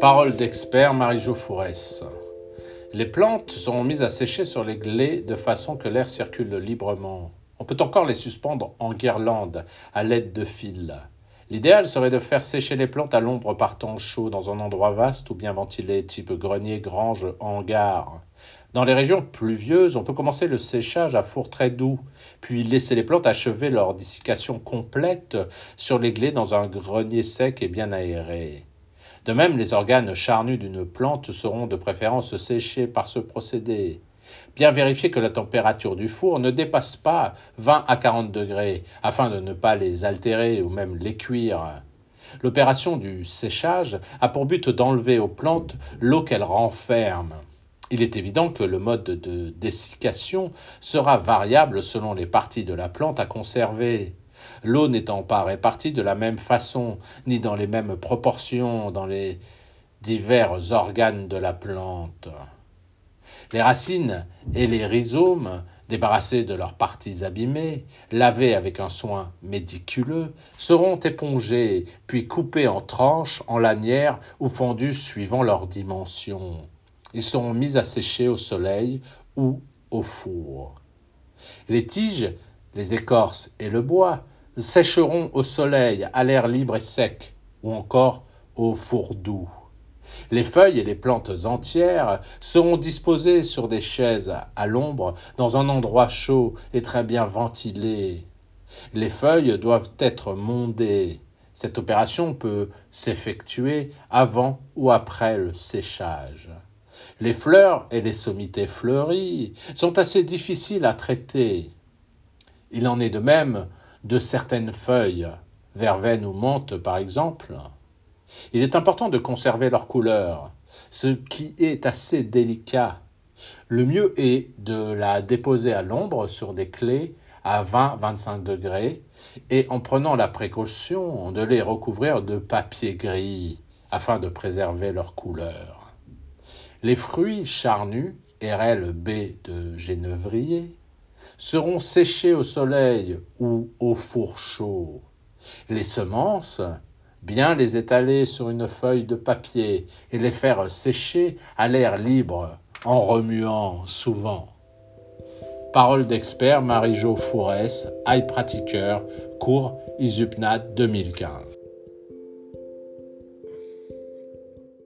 Parole d'expert Marie-Jo Fourès. Les plantes sont mises à sécher sur les glais de façon que l'air circule librement. On peut encore les suspendre en guirlande à l'aide de fils. L'idéal serait de faire sécher les plantes à l'ombre par temps chaud dans un endroit vaste ou bien ventilé, type grenier, grange, hangar. Dans les régions pluvieuses, on peut commencer le séchage à four très doux, puis laisser les plantes achever leur dessiccation complète sur les glais dans un grenier sec et bien aéré. De même, les organes charnus d'une plante seront de préférence séchés par ce procédé. Bien vérifier que la température du four ne dépasse pas 20 à 40 degrés, afin de ne pas les altérer ou même les cuire. L'opération du séchage a pour but d'enlever aux plantes l'eau qu'elles renferment. Il est évident que le mode de dessiccation sera variable selon les parties de la plante à conserver. L'eau n'étant pas répartie de la même façon, ni dans les mêmes proportions dans les divers organes de la plante. Les racines et les rhizomes, débarrassés de leurs parties abîmées, lavés avec un soin médiculeux, seront épongés, puis coupés en tranches, en lanières ou fondus suivant leurs dimensions. Ils seront mis à sécher au soleil ou au four. Les tiges, les écorces et le bois sécheront au soleil, à l'air libre et sec, ou encore au four doux. Les feuilles et les plantes entières seront disposées sur des chaises à l'ombre dans un endroit chaud et très bien ventilé. Les feuilles doivent être mondées. Cette opération peut s'effectuer avant ou après le séchage. Les fleurs et les sommités fleuries sont assez difficiles à traiter. Il en est de même de certaines feuilles, verveine ou menthe par exemple. Il est important de conserver leur couleur, ce qui est assez délicat. Le mieux est de la déposer à l'ombre sur des clés à 20-25 degrés et en prenant la précaution de les recouvrir de papier gris afin de préserver leur couleur. Les fruits charnus, RLB de Génevrier, seront séchés au soleil ou au four chaud. Les semences, bien les étaler sur une feuille de papier et les faire sécher à l'air libre en remuant souvent. Parole d'expert Marie-Jo Fourès, High Pratiqueur, cours ISUPNAT 2015.